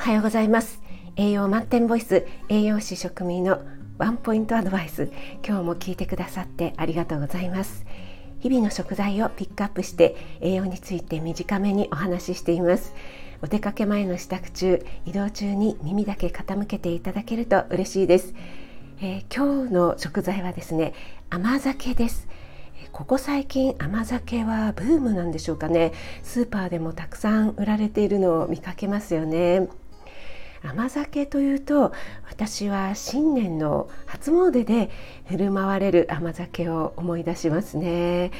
はようございます。栄養満点ボイス栄養士食味のワンポイントアドバイス今日も聞いてくださってありがとうございます。日々の食材をピックアップして栄養について短めにお話ししています。お出かけ前の支度中移動中に耳だけ傾けていただけると嬉しいです、えー、今日の食材はですね甘酒です。ここ最近甘酒はブームなんでしょうかね。スーパーでもたくさん売られているのを見かけますよね。甘酒というと私は新年の初詣で振る舞われる甘酒を思い出しますね。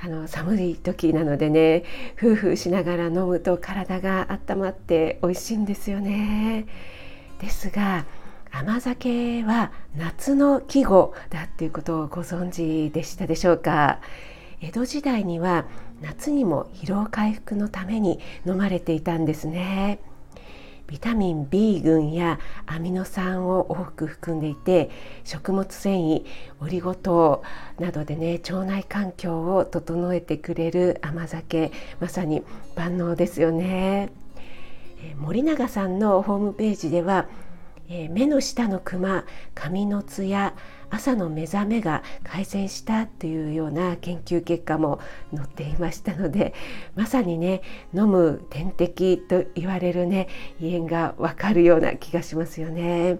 あの寒い時なのでね夫婦しながら飲むと体が温まって美味しいんですよね。ですが甘酒は夏の季語だっていうことをご存知でしたでしょうか。江戸時代には夏にも疲労回復のために飲まれていたんですね。ビタミン B 群やアミノ酸を多く含んでいて食物繊維オリゴ糖などでね腸内環境を整えてくれる甘酒まさに万能ですよね。森永さんのホームページではえー、目の下のクマ髪のツヤ朝の目覚めが改善したというような研究結果も載っていましたのでまさにね飲む点滴と言われるね胃炎がわかるような気がしますよね。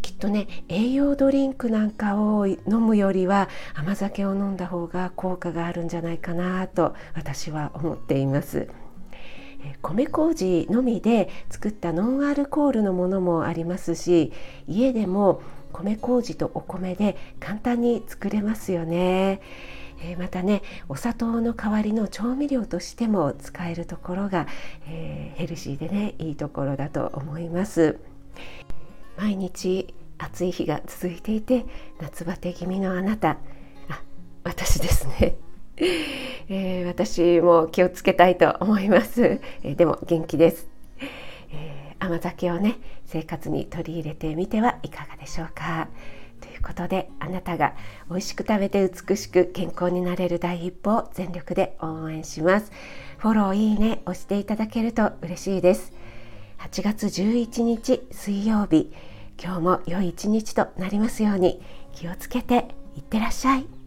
きっとね栄養ドリンクなんかを飲むよりは甘酒を飲んだ方が効果があるんじゃないかなと私は思っています。米麹のみで作ったノンアルコールのものもありますし家でも米麹とお米で簡単に作れますよね。えまたねお砂糖の代わりの調味料としても使えるところが、えー、ヘルシーでねいいところだと思います。毎日暑い日が続いていて夏バテ気味のあなた。あ私ですね。えー、私も気をつけたいと思います、えー、でも元気です、えー、甘酒をね生活に取り入れてみてはいかがでしょうか。ということであなたが美味しく食べて美しく健康になれる第一歩を全力で応援します。フォローいいね押していただけると嬉しいです。8月11日水曜日。今日も良い一日となりますように気をつけていってらっしゃい。